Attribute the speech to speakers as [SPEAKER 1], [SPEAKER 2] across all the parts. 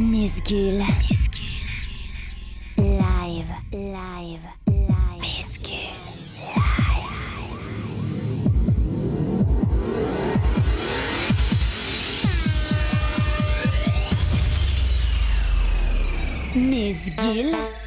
[SPEAKER 1] Miss Misgul. Live, live.
[SPEAKER 2] Miss Gul.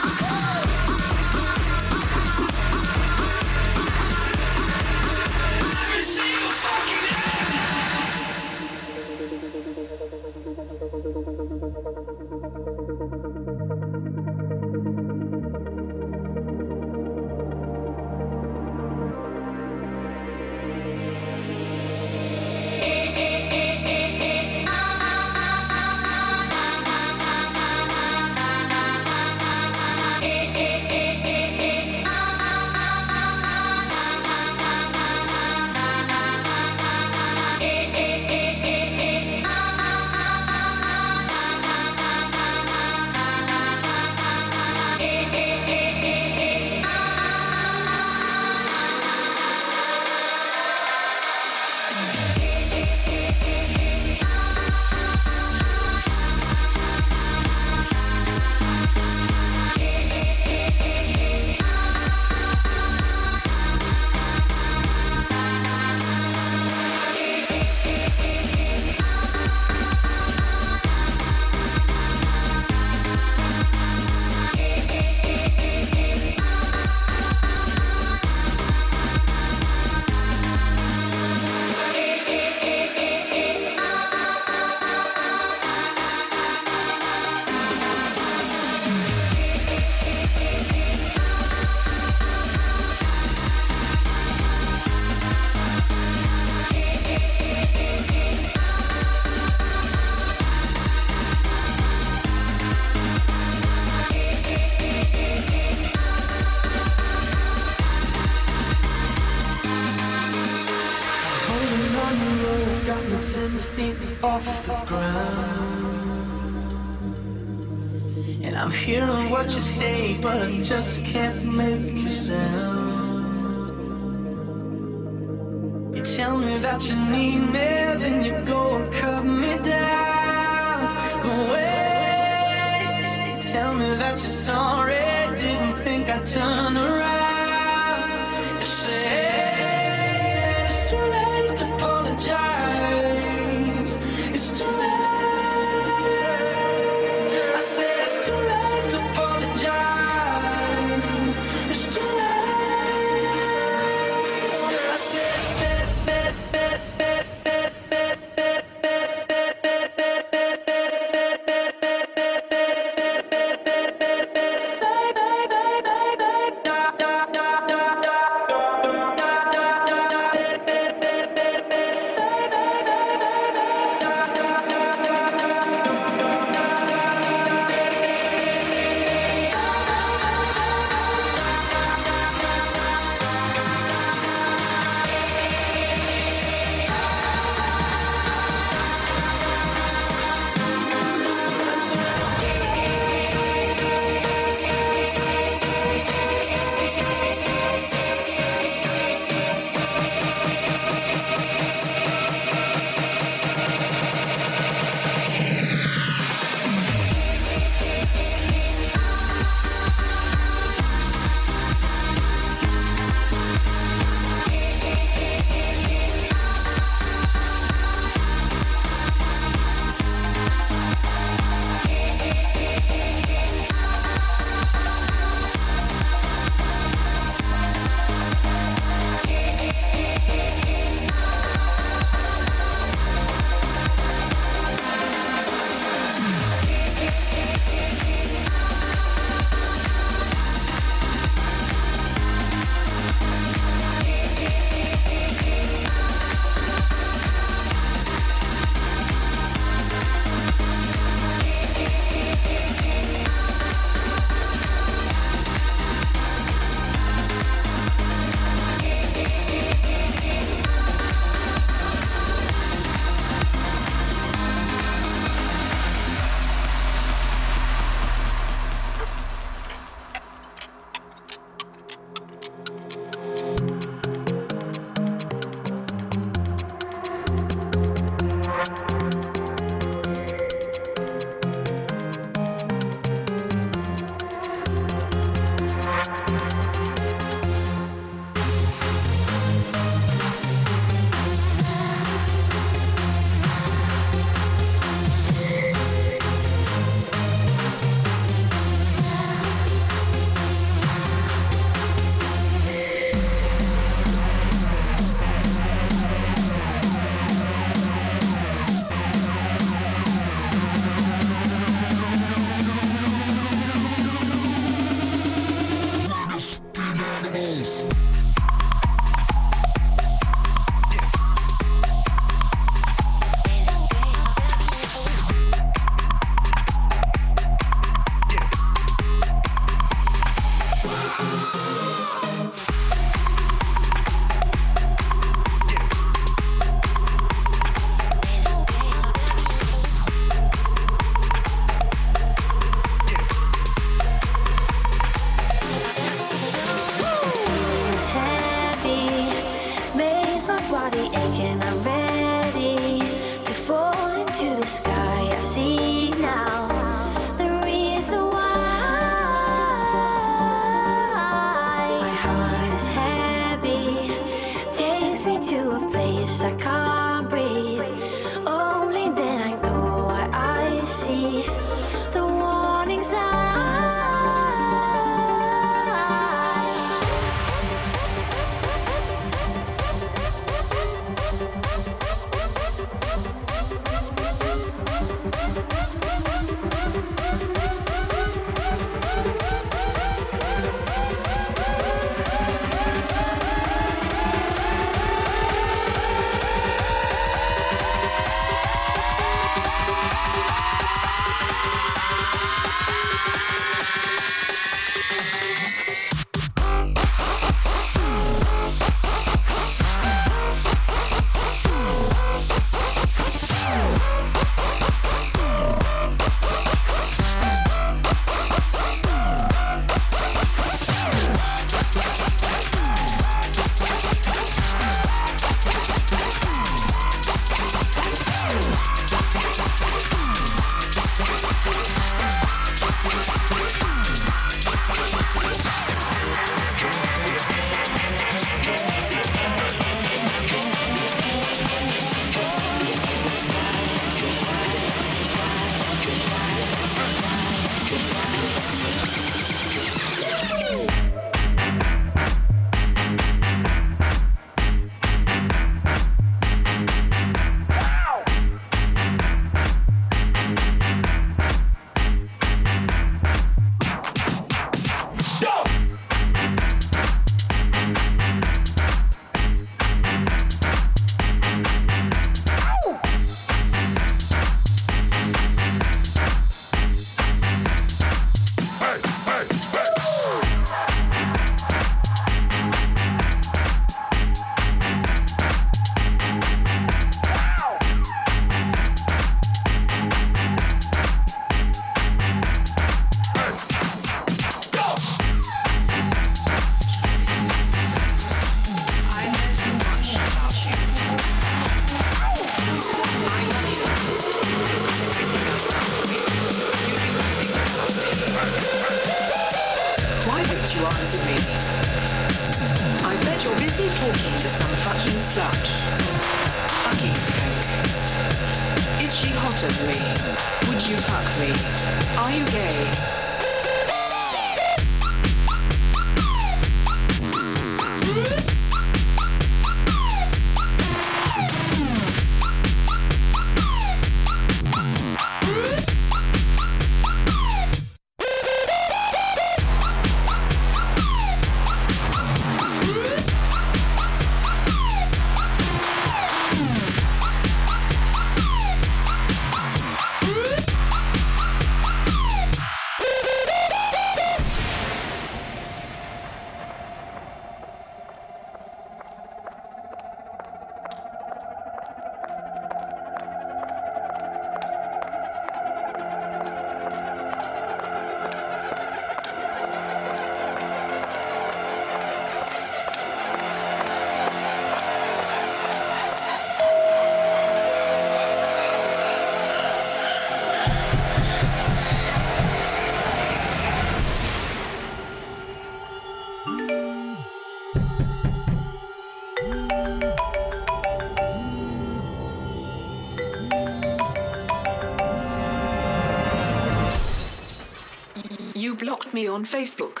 [SPEAKER 2] On Facebook.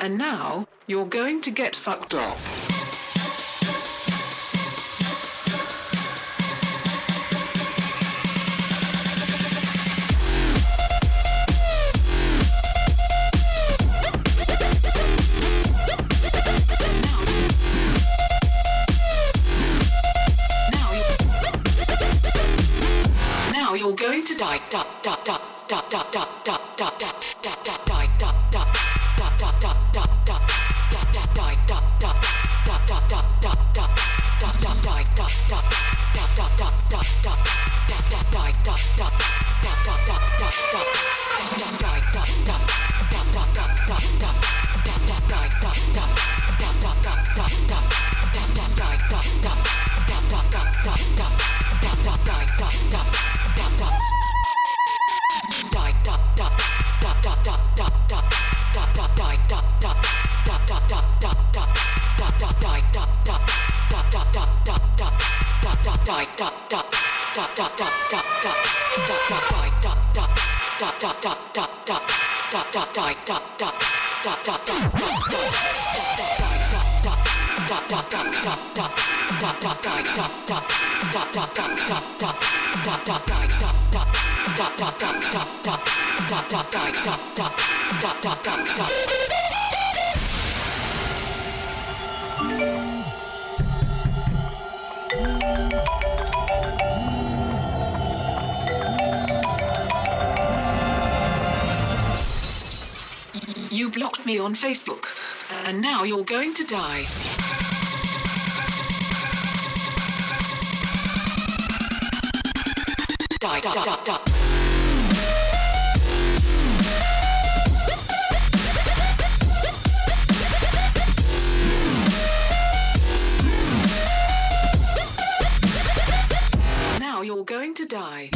[SPEAKER 2] And now you're going to get fucked up. You blocked me on Facebook, and now you're going to die. Die, die, die, die. Going to die.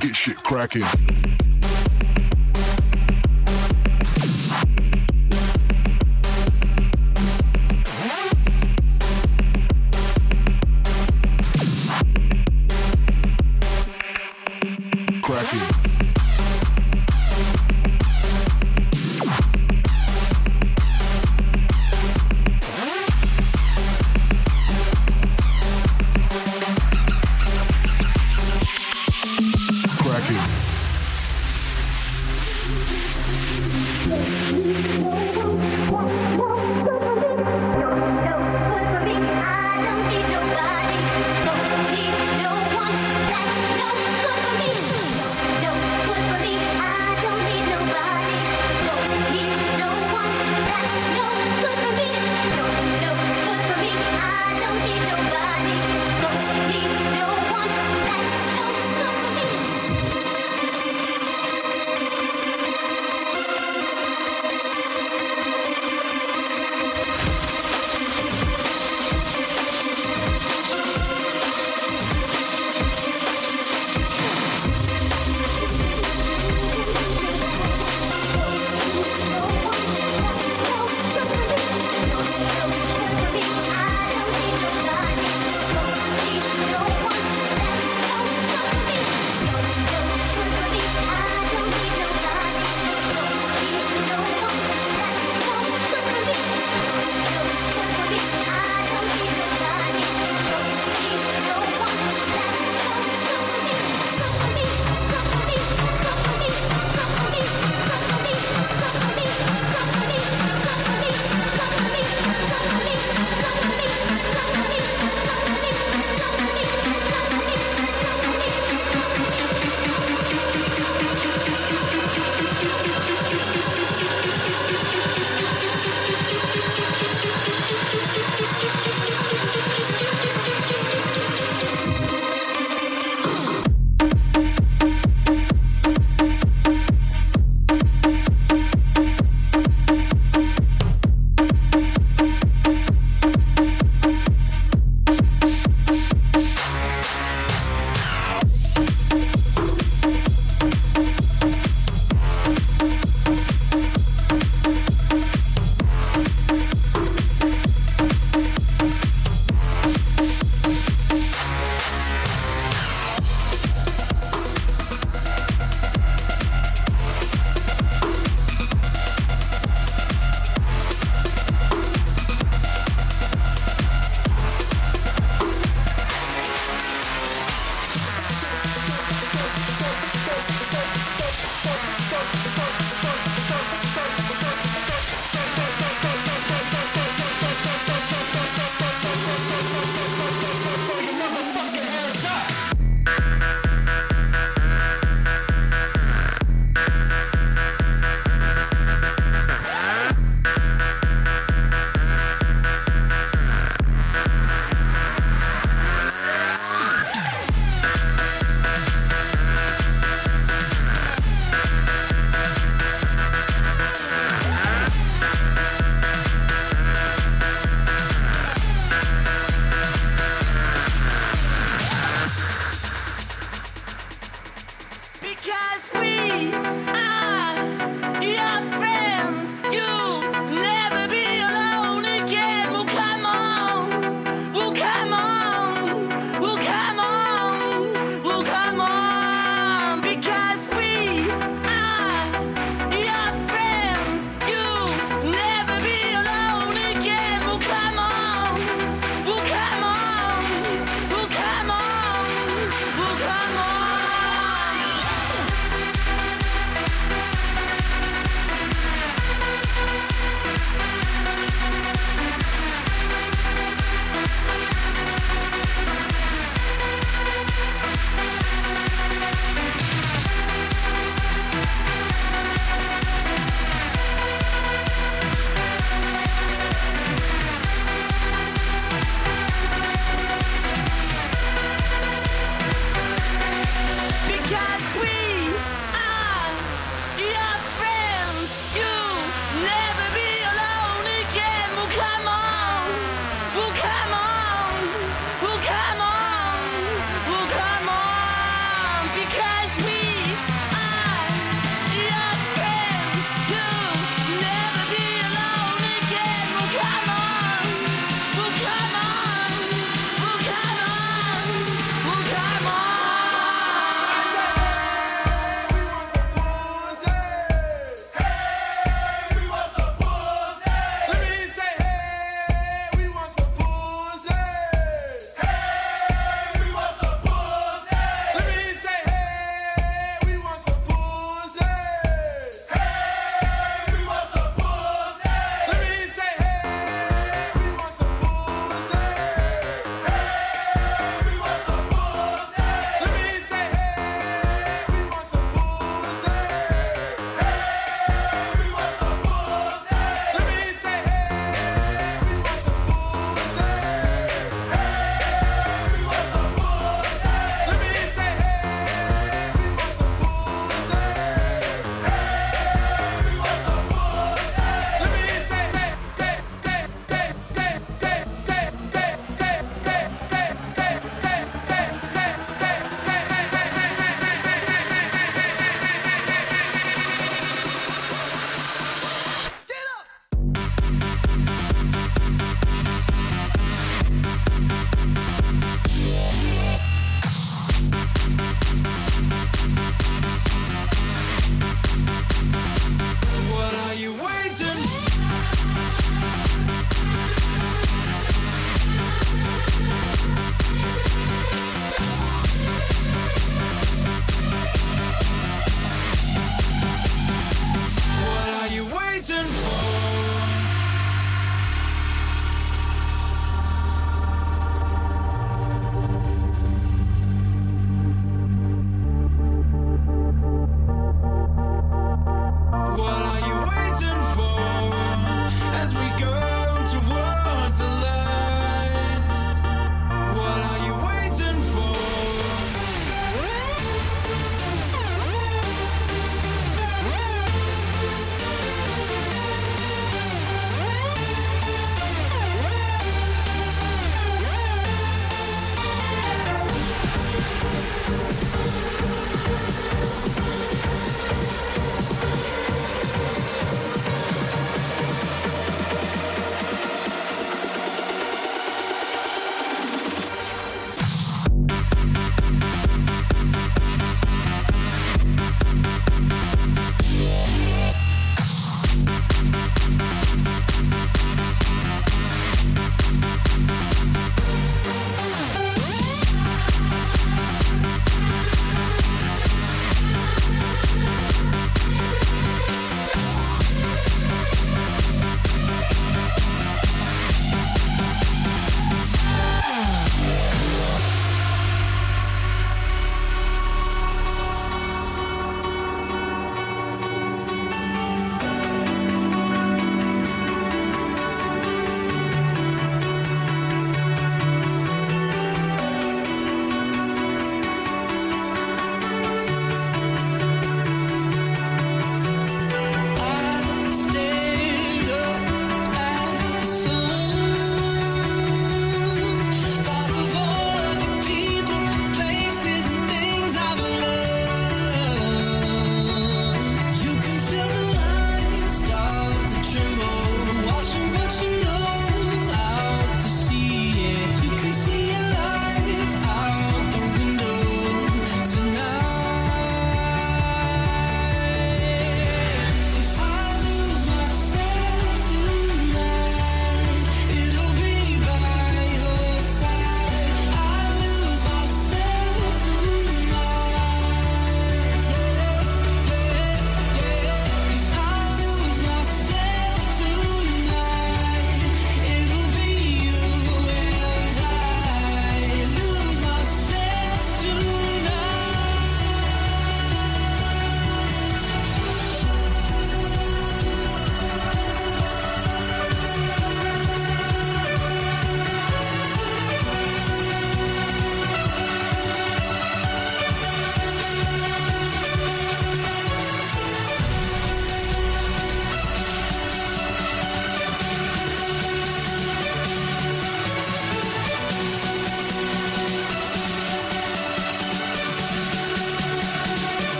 [SPEAKER 3] Get shit cracking.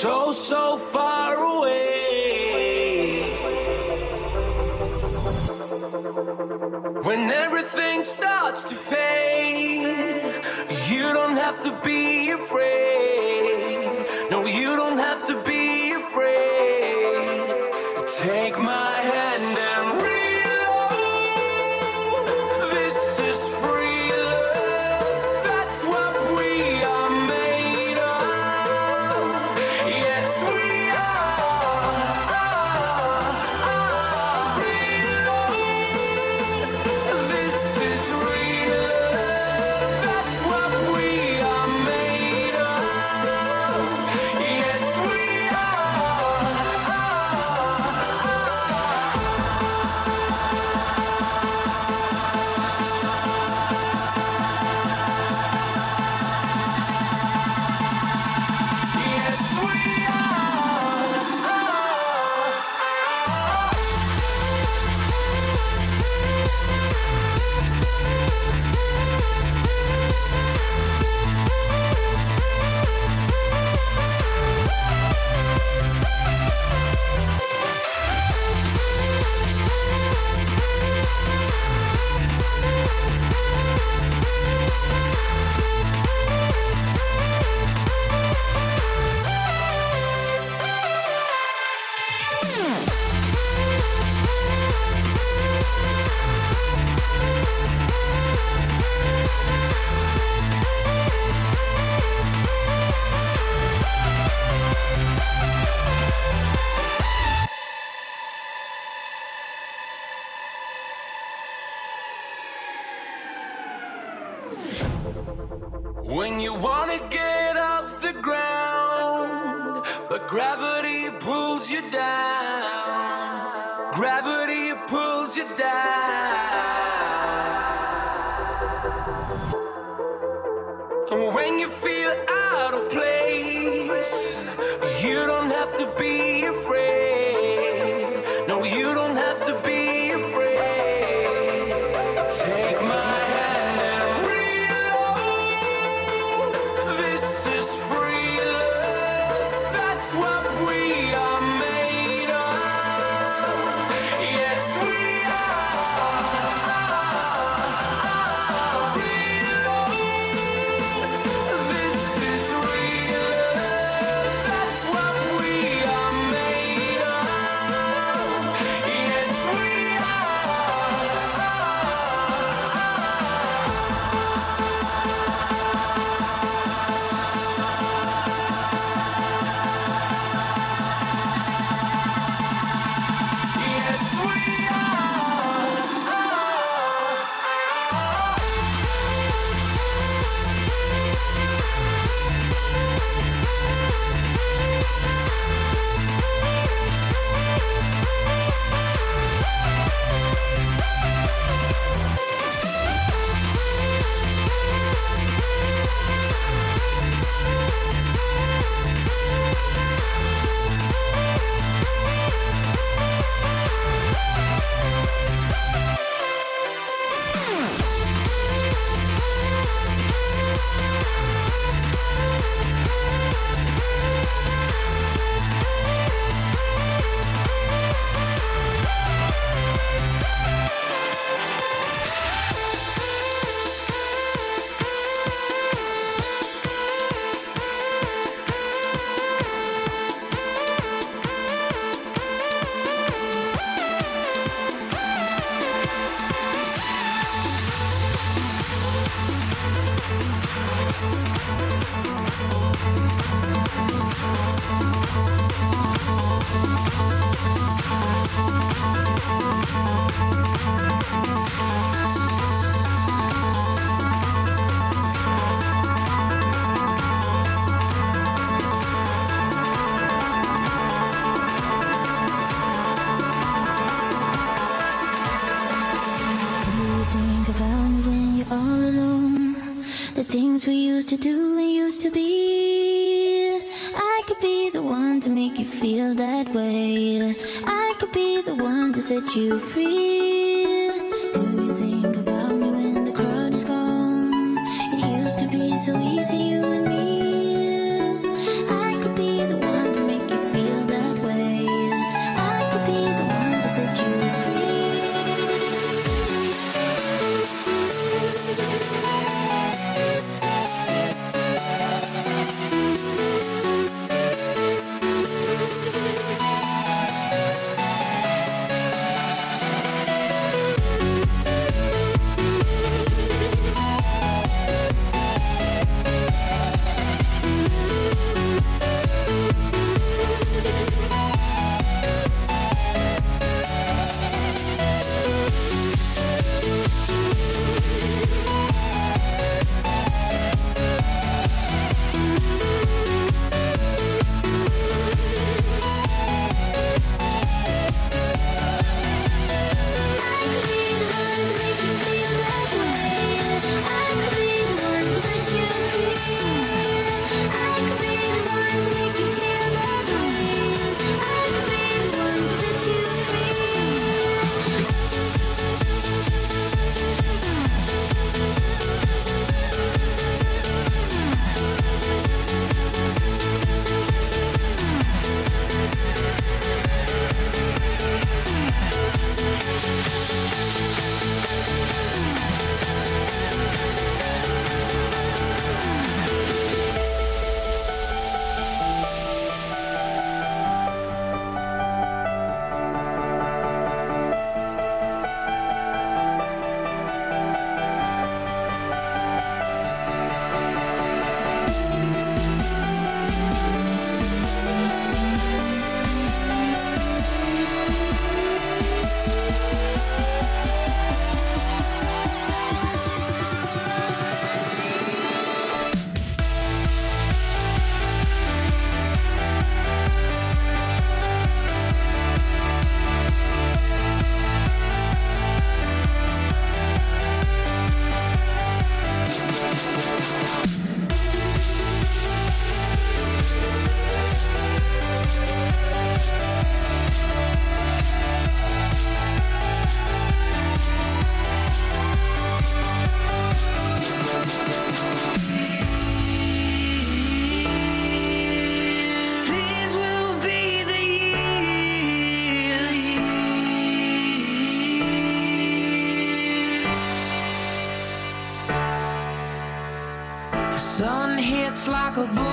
[SPEAKER 1] so, so far away. When everything starts to fade, you don't have to be afraid. No, you don't have to be afraid. Take my hand out. you feel out of place, you don't have to be afraid. No, you don't have to be.
[SPEAKER 4] Set you free. acordou.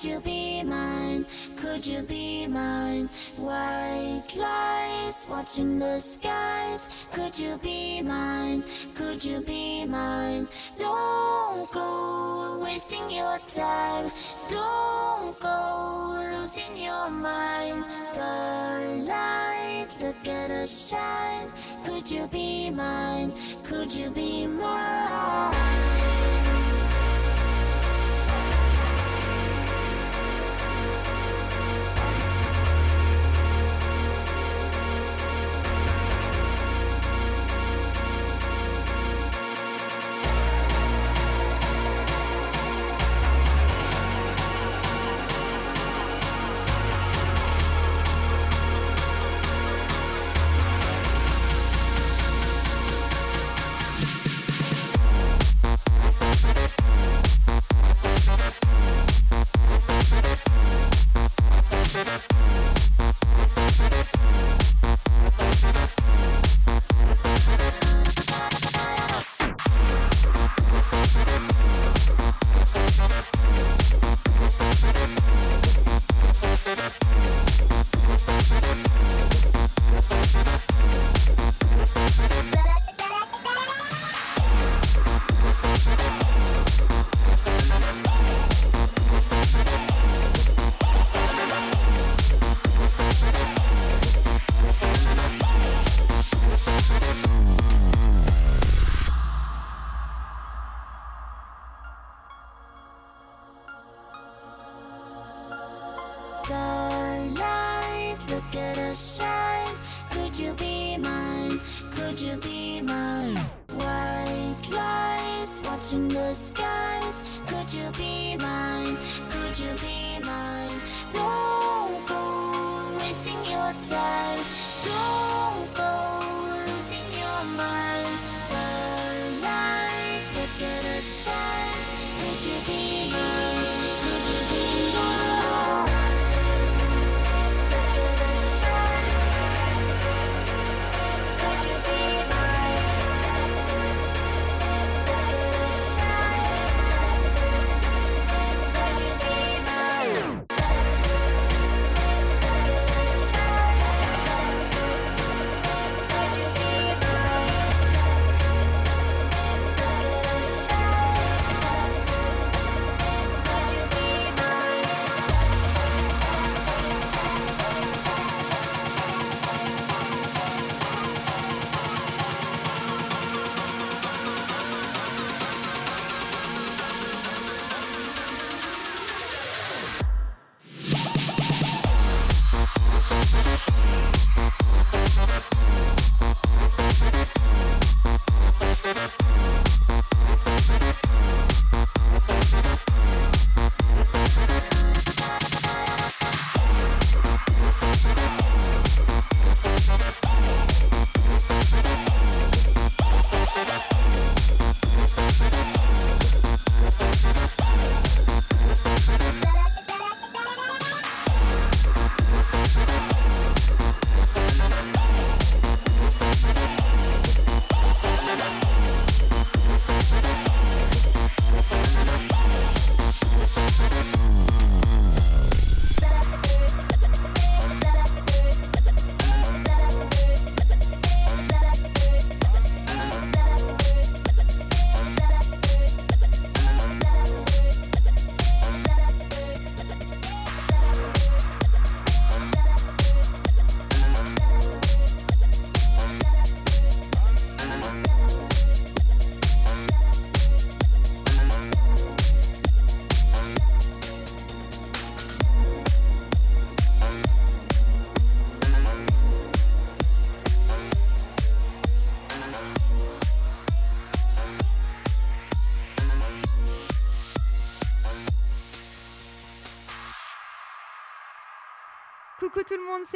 [SPEAKER 4] Could you be
[SPEAKER 1] mine?
[SPEAKER 4] Could you be mine? White lies watching the skies. Could you be mine? Could you be mine? Don't go wasting your time. Don't go losing your mind. Starlight, look at us shine. Could you be mine? Could you be mine?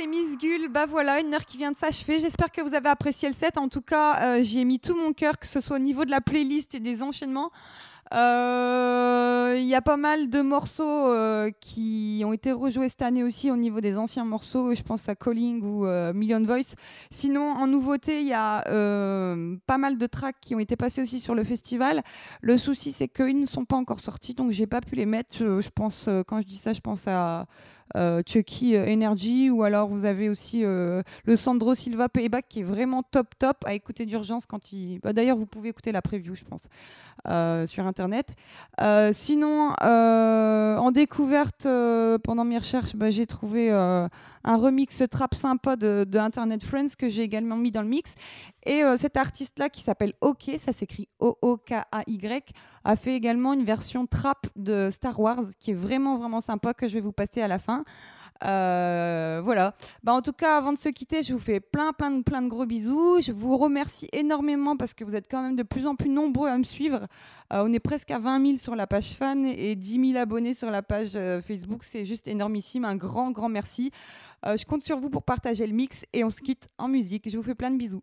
[SPEAKER 5] Miss Gull. Bah voilà, une heure qui vient de s'achever. J'espère que vous avez apprécié le set. En tout cas, euh, j'y ai mis tout mon cœur, que ce soit au niveau de la playlist et des enchaînements. Euh, il y a pas mal de morceaux euh, qui ont été rejoués cette année aussi au niveau des anciens morceaux. Je pense à Calling ou euh, Million Voice. Sinon, en nouveauté, il y a pas mal de tracks qui ont été passés aussi sur le festival. Le souci, c'est qu'ils ne sont pas encore sortis, donc j'ai pas pu les mettre. Je pense, quand je dis ça, je pense à Chucky euh, Energy ou alors vous avez aussi euh, le Sandro Silva Payback qui est vraiment top top à écouter d'urgence quand il. Bah, D'ailleurs, vous pouvez écouter la preview, je pense, euh, sur internet. Euh, sinon, euh, en découverte euh, pendant mes recherches, bah, j'ai trouvé euh, un remix trap sympa de, Internet Friends que j'ai également mis dans le mix. Et euh, cet artiste-là qui s'appelle OK, ça s'écrit O-O-K-A-Y, a fait également une version trap de Star Wars qui est vraiment vraiment sympa que je vais vous passer à la fin. Euh, voilà. Bah, en tout cas, avant de se quitter, je vous fais plein, plein, plein de gros bisous. Je vous remercie énormément parce que vous êtes quand même de plus en plus nombreux à me suivre. Euh, on est presque à 20 000 sur la page fan et 10 000 abonnés sur la page euh, Facebook. C'est juste énormissime. Un grand, grand merci. Je compte sur vous pour partager le mix et on se quitte en musique. Je vous fais plein de bisous.